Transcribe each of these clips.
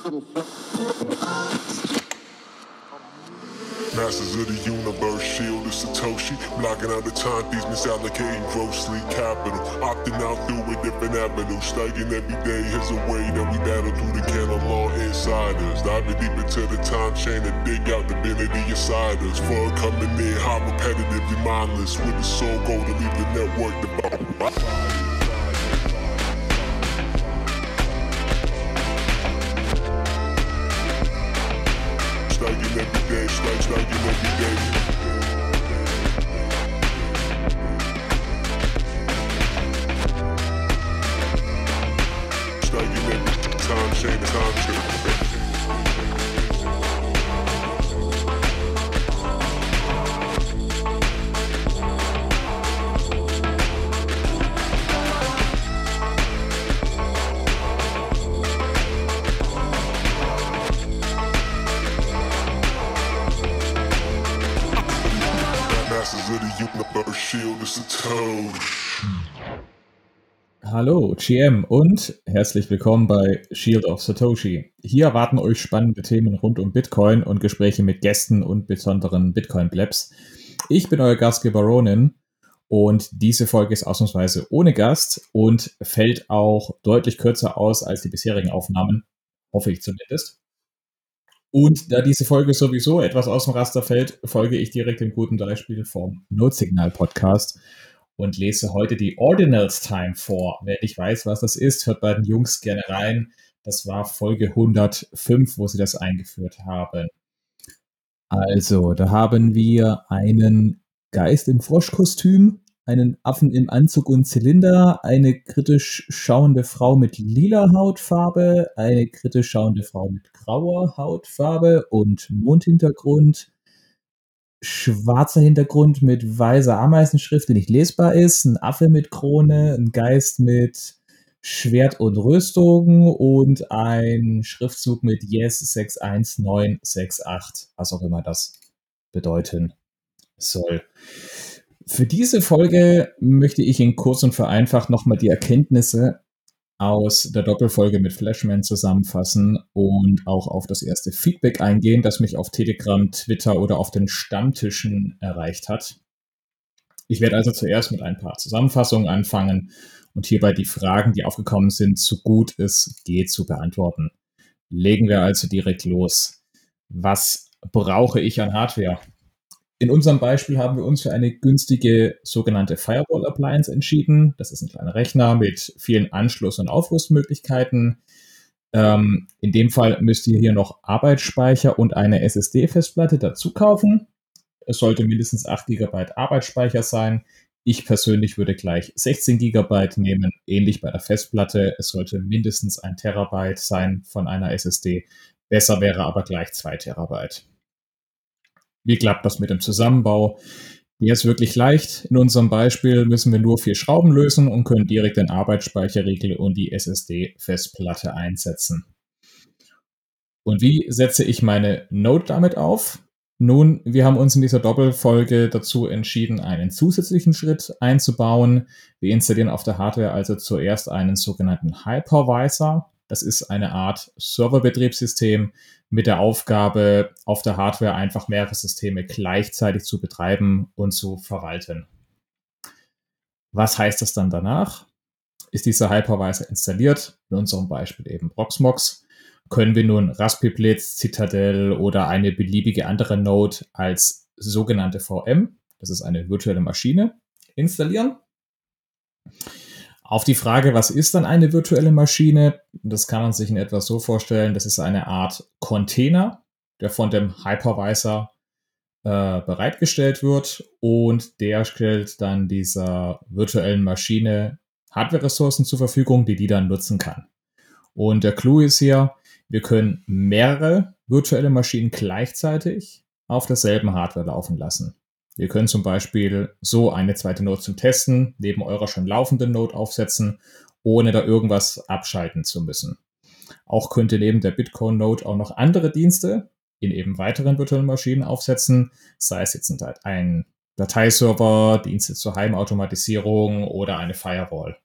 Masters of the universe, shield of Satoshi. Blocking out the time thieves, misallocating grossly capital. Opting out through a different avenue. Studying every day is a way that we battle through the canon law inside us. Diving deep into the time chain and dig out divinity inside us. For coming in, how repetitively mindless. With the soul goal to leave the network devout. Hallo, GM und herzlich willkommen bei Shield of Satoshi. Hier erwarten euch spannende Themen rund um Bitcoin und Gespräche mit Gästen und besonderen Bitcoin-Blabs. Ich bin euer Gastgeber Ronin und diese Folge ist ausnahmsweise ohne Gast und fällt auch deutlich kürzer aus als die bisherigen Aufnahmen, hoffe ich zumindest. Und da diese Folge sowieso etwas aus dem Raster fällt, folge ich direkt dem guten Beispiel vom Notsignal Podcast und lese heute die Ordinals Time vor. Wer nicht weiß, was das ist, hört bei den Jungs gerne rein. Das war Folge 105, wo sie das eingeführt haben. Also, da haben wir einen Geist im Froschkostüm, einen Affen im Anzug und Zylinder, eine kritisch schauende Frau mit lila Hautfarbe, eine kritisch schauende Frau mit grauer Hautfarbe und Mundhintergrund, schwarzer Hintergrund mit weißer Ameisenschrift, die nicht lesbar ist, ein Affe mit Krone, ein Geist mit Schwert und Rüstung und ein Schriftzug mit Yes 61968, was auch immer das bedeuten soll. Für diese Folge möchte ich in kurz und vereinfacht nochmal die Erkenntnisse aus der Doppelfolge mit Flashman zusammenfassen und auch auf das erste Feedback eingehen, das mich auf Telegram, Twitter oder auf den Stammtischen erreicht hat. Ich werde also zuerst mit ein paar Zusammenfassungen anfangen und hierbei die Fragen, die aufgekommen sind, so gut es geht zu beantworten. Legen wir also direkt los. Was brauche ich an Hardware? In unserem Beispiel haben wir uns für eine günstige sogenannte Firewall Appliance entschieden. Das ist ein kleiner Rechner mit vielen Anschluss- und Aufrüstmöglichkeiten. Ähm, in dem Fall müsst ihr hier noch Arbeitsspeicher und eine SSD-Festplatte dazu kaufen. Es sollte mindestens 8 GB Arbeitsspeicher sein. Ich persönlich würde gleich 16 GB nehmen, ähnlich bei der Festplatte. Es sollte mindestens ein Terabyte sein von einer SSD. Besser wäre aber gleich 2 Terabyte. Wie klappt das mit dem Zusammenbau? Der ist wirklich leicht. In unserem Beispiel müssen wir nur vier Schrauben lösen und können direkt den Arbeitsspeicherriegel und die SSD-Festplatte einsetzen. Und wie setze ich meine Node damit auf? Nun, wir haben uns in dieser Doppelfolge dazu entschieden, einen zusätzlichen Schritt einzubauen. Wir installieren auf der Hardware also zuerst einen sogenannten Hypervisor. Das ist eine Art Serverbetriebssystem mit der Aufgabe, auf der Hardware einfach mehrere Systeme gleichzeitig zu betreiben und zu verwalten. Was heißt das dann danach? Ist dieser Hypervisor installiert, in unserem Beispiel eben Proxmox, können wir nun Raspberry Blitz, Citadel oder eine beliebige andere Node als sogenannte VM, das ist eine virtuelle Maschine, installieren. Auf die Frage, was ist dann eine virtuelle Maschine? Das kann man sich in etwa so vorstellen, das ist eine Art Container, der von dem Hypervisor äh, bereitgestellt wird und der stellt dann dieser virtuellen Maschine Hardware-Ressourcen zur Verfügung, die die dann nutzen kann. Und der Clou ist hier, wir können mehrere virtuelle Maschinen gleichzeitig auf derselben Hardware laufen lassen. Wir können zum Beispiel so eine zweite Node zum Testen neben eurer schon laufenden Node aufsetzen, ohne da irgendwas abschalten zu müssen. Auch könnt ihr neben der Bitcoin-Node auch noch andere Dienste in eben weiteren virtuellen Maschinen aufsetzen, sei es jetzt ein Dateiserver, Dienste zur Heimautomatisierung oder eine Firewall.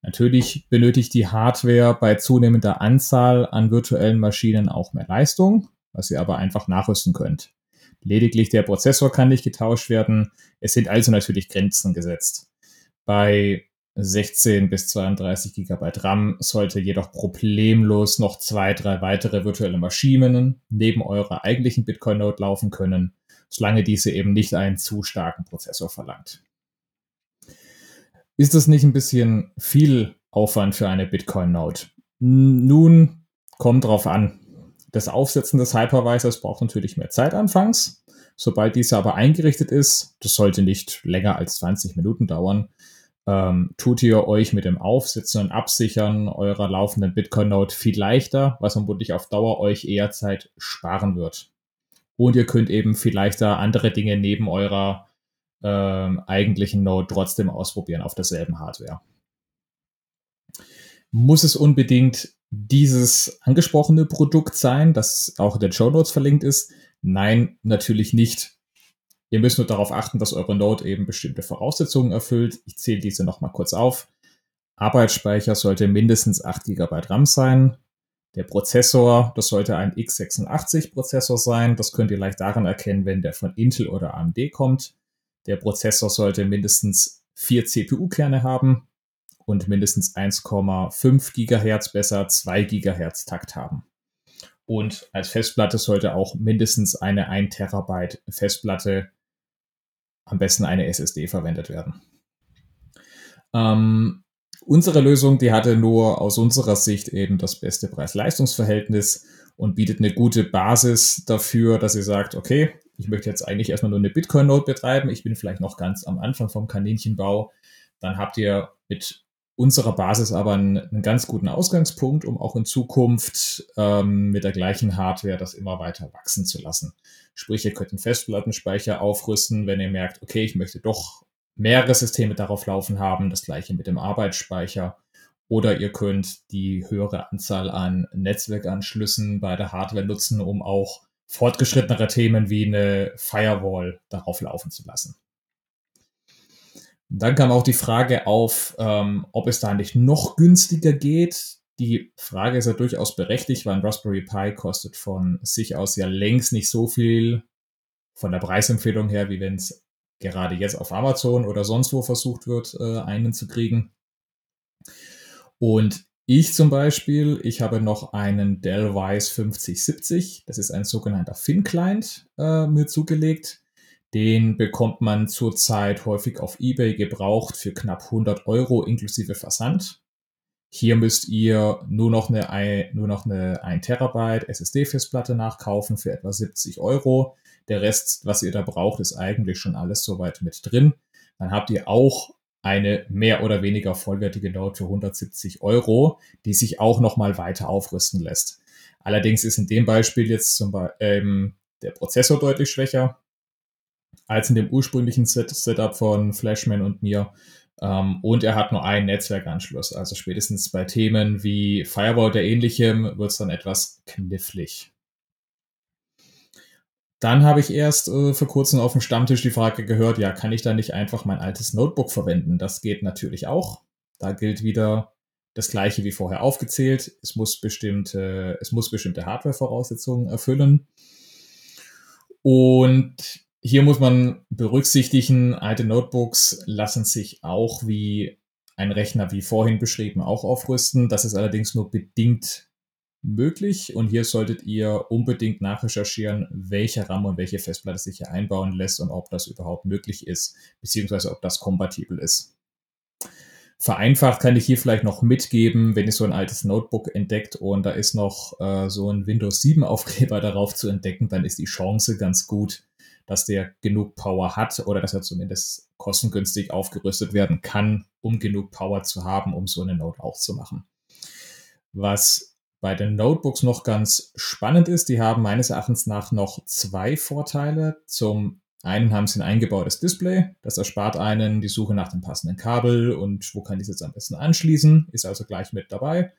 Natürlich benötigt die Hardware bei zunehmender Anzahl an virtuellen Maschinen auch mehr Leistung, was ihr aber einfach nachrüsten könnt. Lediglich der Prozessor kann nicht getauscht werden. Es sind also natürlich Grenzen gesetzt. Bei 16 bis 32 GB RAM sollte jedoch problemlos noch zwei, drei weitere virtuelle Maschinen neben eurer eigentlichen Bitcoin-Node laufen können, solange diese eben nicht einen zu starken Prozessor verlangt. Ist das nicht ein bisschen viel Aufwand für eine Bitcoin-Node? Nun, kommt drauf an. Das Aufsetzen des Hypervisors braucht natürlich mehr Zeit anfangs. Sobald dieser aber eingerichtet ist, das sollte nicht länger als 20 Minuten dauern, ähm, tut ihr euch mit dem Aufsetzen und Absichern eurer laufenden Bitcoin-Node viel leichter, was vermutlich auf Dauer euch eher Zeit sparen wird. Und ihr könnt eben viel leichter andere Dinge neben eurer ähm, eigentlichen Node trotzdem ausprobieren auf derselben Hardware. Muss es unbedingt dieses angesprochene Produkt sein, das auch in den Show Notes verlinkt ist? Nein, natürlich nicht. Ihr müsst nur darauf achten, dass eure Node eben bestimmte Voraussetzungen erfüllt. Ich zähle diese nochmal kurz auf. Arbeitsspeicher sollte mindestens 8 GB RAM sein. Der Prozessor, das sollte ein x86-Prozessor sein. Das könnt ihr leicht daran erkennen, wenn der von Intel oder AMD kommt. Der Prozessor sollte mindestens vier CPU-Kerne haben und mindestens 1,5 GHz, besser 2 GHz Takt haben. Und als Festplatte sollte auch mindestens eine 1 Terabyte Festplatte, am besten eine SSD, verwendet werden. Ähm, unsere Lösung, die hatte nur aus unserer Sicht eben das beste Preis-Leistungs-Verhältnis und bietet eine gute Basis dafür, dass ihr sagt, okay, ich möchte jetzt eigentlich erstmal nur eine Bitcoin-Node betreiben, ich bin vielleicht noch ganz am Anfang vom Kaninchenbau, dann habt ihr mit unserer Basis aber einen, einen ganz guten Ausgangspunkt, um auch in Zukunft ähm, mit der gleichen Hardware das immer weiter wachsen zu lassen. Sprich, ihr könnt einen Festplattenspeicher aufrüsten, wenn ihr merkt, okay, ich möchte doch mehrere Systeme darauf laufen haben, das gleiche mit dem Arbeitsspeicher. Oder ihr könnt die höhere Anzahl an Netzwerkanschlüssen bei der Hardware nutzen, um auch fortgeschrittenere Themen wie eine Firewall darauf laufen zu lassen. Dann kam auch die Frage auf, ähm, ob es da nicht noch günstiger geht. Die Frage ist ja durchaus berechtigt, weil ein Raspberry Pi kostet von sich aus ja längst nicht so viel von der Preisempfehlung her, wie wenn es gerade jetzt auf Amazon oder sonst wo versucht wird, äh, einen zu kriegen. Und ich zum Beispiel, ich habe noch einen Dell Wise 5070, das ist ein sogenannter Fin-Client, äh, mir zugelegt. Den bekommt man zurzeit häufig auf eBay gebraucht für knapp 100 Euro inklusive Versand. Hier müsst ihr nur noch eine, nur noch eine 1 Terabyte SSD-Festplatte nachkaufen für etwa 70 Euro. Der Rest, was ihr da braucht, ist eigentlich schon alles soweit mit drin. Dann habt ihr auch eine mehr oder weniger vollwertige Note für 170 Euro, die sich auch nochmal weiter aufrüsten lässt. Allerdings ist in dem Beispiel jetzt zum Beispiel ähm, der Prozessor deutlich schwächer als in dem ursprünglichen Set Setup von Flashman und mir. Ähm, und er hat nur einen Netzwerkanschluss. Also spätestens bei Themen wie Firewall oder ähnlichem wird es dann etwas knifflig. Dann habe ich erst äh, vor kurzem auf dem Stammtisch die Frage gehört, ja, kann ich da nicht einfach mein altes Notebook verwenden? Das geht natürlich auch. Da gilt wieder das gleiche wie vorher aufgezählt. Es muss bestimmte, es muss bestimmte Hardware-Voraussetzungen erfüllen. Und hier muss man berücksichtigen, alte Notebooks lassen sich auch wie ein Rechner wie vorhin beschrieben auch aufrüsten. Das ist allerdings nur bedingt möglich und hier solltet ihr unbedingt nachrecherchieren, welche RAM und welche Festplatte sich hier einbauen lässt und ob das überhaupt möglich ist, beziehungsweise ob das kompatibel ist. Vereinfacht kann ich hier vielleicht noch mitgeben, wenn ihr so ein altes Notebook entdeckt und da ist noch äh, so ein Windows 7 Aufkleber darauf zu entdecken, dann ist die Chance ganz gut, dass der genug Power hat oder dass er zumindest kostengünstig aufgerüstet werden kann, um genug Power zu haben, um so eine Note auch zu machen. Was bei den Notebooks noch ganz spannend ist, die haben meines Erachtens nach noch zwei Vorteile. Zum einen haben sie ein eingebautes Display, das erspart einen die Suche nach dem passenden Kabel und wo kann ich es jetzt am besten anschließen, ist also gleich mit dabei.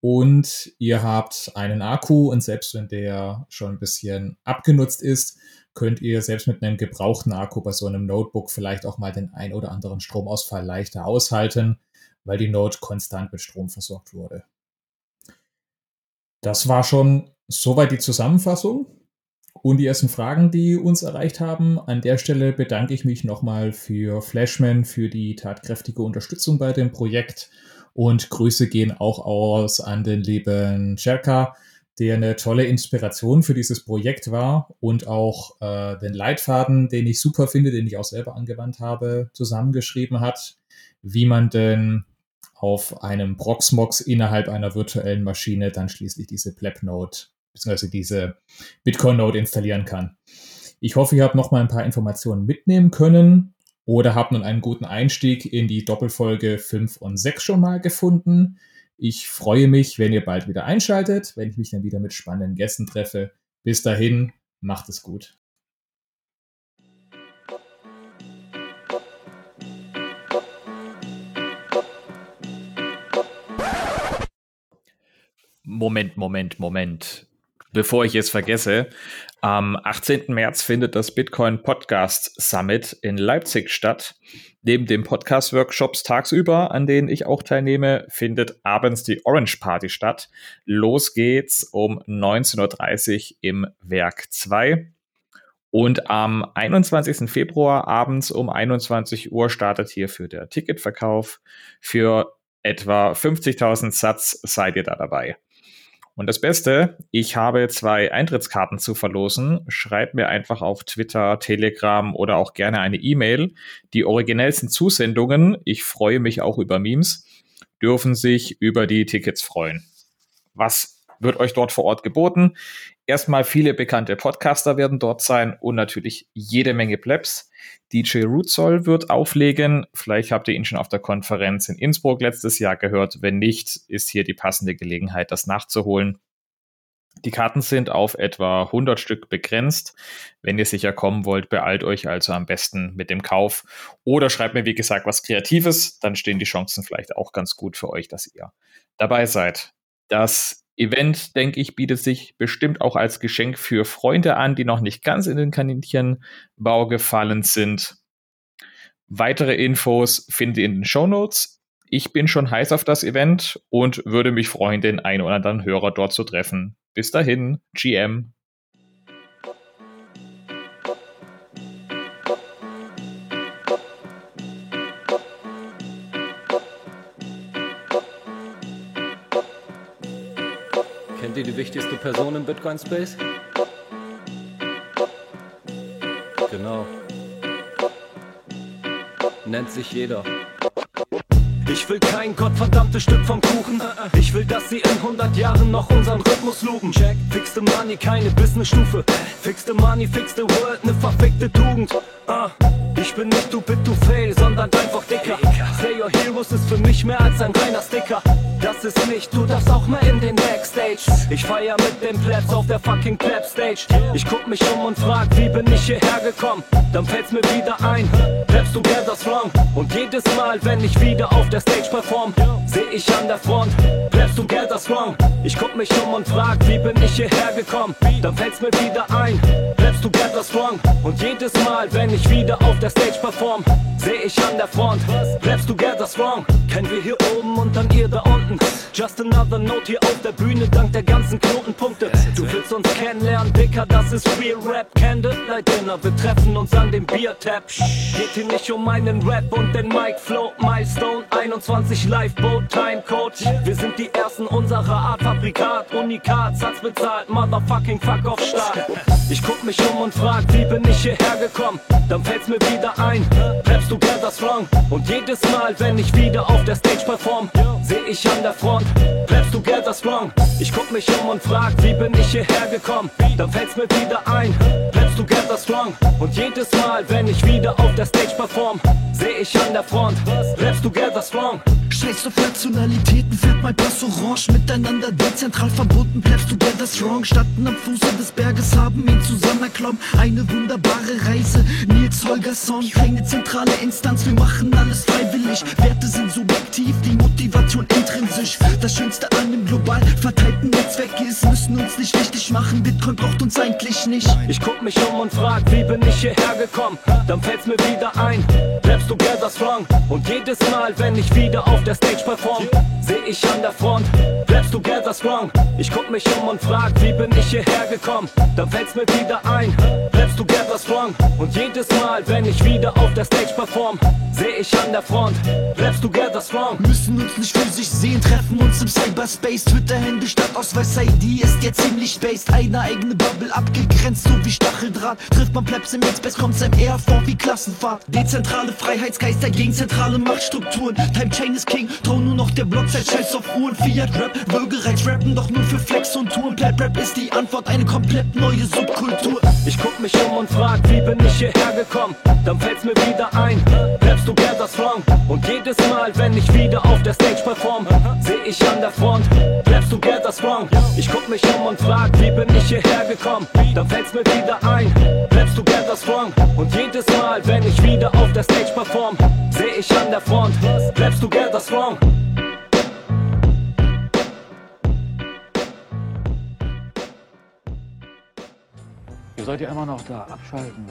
Und ihr habt einen Akku und selbst wenn der schon ein bisschen abgenutzt ist, könnt ihr selbst mit einem gebrauchten Akku bei so einem Notebook vielleicht auch mal den ein oder anderen Stromausfall leichter aushalten, weil die Node konstant mit Strom versorgt wurde. Das war schon soweit die Zusammenfassung und die ersten Fragen, die uns erreicht haben. An der Stelle bedanke ich mich nochmal für Flashman für die tatkräftige Unterstützung bei dem Projekt und Grüße gehen auch aus an den lieben Cherka, der eine tolle Inspiration für dieses Projekt war und auch äh, den Leitfaden, den ich super finde, den ich auch selber angewandt habe, zusammengeschrieben hat, wie man denn auf einem Proxmox innerhalb einer virtuellen Maschine dann schließlich diese Pleb-Node bzw. diese Bitcoin-Node installieren kann. Ich hoffe, ihr habt noch mal ein paar Informationen mitnehmen können oder habt nun einen guten Einstieg in die Doppelfolge 5 und 6 schon mal gefunden. Ich freue mich, wenn ihr bald wieder einschaltet, wenn ich mich dann wieder mit spannenden Gästen treffe. Bis dahin, macht es gut. Moment, Moment, Moment. Bevor ich es vergesse, am 18. März findet das Bitcoin Podcast Summit in Leipzig statt. Neben den Podcast-Workshops tagsüber, an denen ich auch teilnehme, findet abends die Orange Party statt. Los geht's um 19.30 Uhr im Werk 2. Und am 21. Februar abends um 21 Uhr startet hierfür der Ticketverkauf. Für etwa 50.000 Satz seid ihr da dabei. Und das Beste, ich habe zwei Eintrittskarten zu verlosen. Schreibt mir einfach auf Twitter, Telegram oder auch gerne eine E-Mail. Die originellsten Zusendungen, ich freue mich auch über Memes, dürfen sich über die Tickets freuen. Was wird euch dort vor Ort geboten? Erstmal viele bekannte Podcaster werden dort sein und natürlich jede Menge Plebs. DJ Rootsoll wird auflegen. Vielleicht habt ihr ihn schon auf der Konferenz in Innsbruck letztes Jahr gehört. Wenn nicht, ist hier die passende Gelegenheit, das nachzuholen. Die Karten sind auf etwa 100 Stück begrenzt. Wenn ihr sicher kommen wollt, beeilt euch also am besten mit dem Kauf oder schreibt mir, wie gesagt, was Kreatives. Dann stehen die Chancen vielleicht auch ganz gut für euch, dass ihr dabei seid. Das Event, denke ich, bietet sich bestimmt auch als Geschenk für Freunde an, die noch nicht ganz in den Kaninchenbau gefallen sind. Weitere Infos findet ihr in den Show Notes. Ich bin schon heiß auf das Event und würde mich freuen, den einen oder anderen Hörer dort zu treffen. Bis dahin, GM. Ihr die wichtigste Person im Bitcoin Space? Genau. Nennt sich jeder. Ich will kein gottverdammtes Stück vom Kuchen. Ich will, dass sie in 100 Jahren noch unseren Rhythmus lupen. Check, fix the money, keine Businessstufe. Fix the money, fix the world, ne verfickte Tugend. Uh. Ich bin nicht du bit, du fail, sondern einfach dicker. Say your heroes ist für mich mehr als ein reiner Sticker. Das ist nicht, du darfst auch mal in den Backstage. Ich feier mit den Plebs auf der fucking Pleb Stage. Ich guck mich um und frag, wie bin ich hierher gekommen? Dann fällt's mir wieder ein, Plebs together's wrong. Und jedes Mal, wenn ich wieder auf der Stage perform, seh ich an der Front, Plebs together's wrong. Ich guck mich um und frag, wie bin ich hierher gekommen? Dann fällt's mir wieder ein, Plebs together's wrong. Und jedes Mal, wenn ich wieder auf der Stage perform, seh ich an der Front, Plebs together's wrong. Kennen wir hier oben und dann ihr da unten. Just another note hier auf der Bühne, dank der ganzen Knotenpunkte. Du willst uns kennenlernen, Dicker, das ist Real Rap. Candlelight Dinner, wir treffen uns an dem Biertap. Geht hier nicht um meinen Rap und den Mic Flow. Milestone 21 Lifeboat Timecode. Wir sind die ersten unserer Art, Fabrikat, Unikat, Satz bezahlt, Motherfucking Fuck off Start. Ich guck mich um und frag, wie bin ich hierher gekommen? Dann fällt's mir wieder ein, Raps together's wrong. Und jedes Mal, wenn ich wieder auf der Stage perform, seh ich an der Front, Raps together's wrong. Ich guck mich um und frag, wie bin ich hierher gekommen? Dann fällt's mir wieder ein, Raps together's wrong. Und jedes Mal, wenn ich wieder auf der Stage perform, seh ich an der Front, Raps together's wrong. Scheiß auf Nationalitäten, fährt mein Pass orange Miteinander dezentral verbunden, bleibst du together strong Statten am Fuße des Berges haben ihn zusammenklommen Eine wunderbare Reise, Nils Holgersson Keine zentrale Instanz, wir machen alles freiwillig Werte sind subjektiv, die Motivation intrinsisch. Das Schönste an dem global verteilten Netzwerk ist Müssen uns nicht wichtig machen, Bitcoin braucht uns eigentlich nicht. Ich guck mich um und frag, wie bin ich hierher gekommen? Dann fällt's mir wieder ein, Raps together strong. Und jedes Mal, wenn ich wieder auf der Stage perform, seh ich an der Front, Raps together strong. Ich guck mich um und frag, wie bin ich hierher gekommen? Dann fällt's mir wieder ein, Raps together strong. Und jedes Mal, wenn ich wieder auf der Stage perform, seh ich an der Front, Raps together strong. Müssen uns nicht physisch sehen, treffen uns im Cyberspace. Twitter-Hände statt Ausweis-ID ist jetzt ziemlich spaced. Eine eigene Bubble abgegrenzt, so wie Stacheldraht. Trifft man Plebs im X-Base, kommt's einem eher vor wie Klassenfahrt. Dezentrale Freiheitsgeister gegen zentrale Machtstrukturen. Time Chain ist King, trau nur noch der Blockzeit, scheiß auf Uhren. Fiat Rap, Würgereiz rappen, doch nur für Flex und Touren. Pleb Rap ist die Antwort, eine komplett neue Subkultur. Ich guck mich um und frag, wie bin ich hierher gekommen? Dann fällt's mir wieder ein, Raps together strong. Und jedes Mal, wenn ich wieder auf der Stage perform, seh ich an der Front, Raps together strong. Ich guck mich um und frag, wie bin ich hierher gekommen? Dann fällt's mir wieder ein, Raps together strong. Und jedes Mal, wenn ich wieder auf der Stage perform, seh ich an der Front, Raps together strong. Ihr seid ja immer noch da. Abschalten.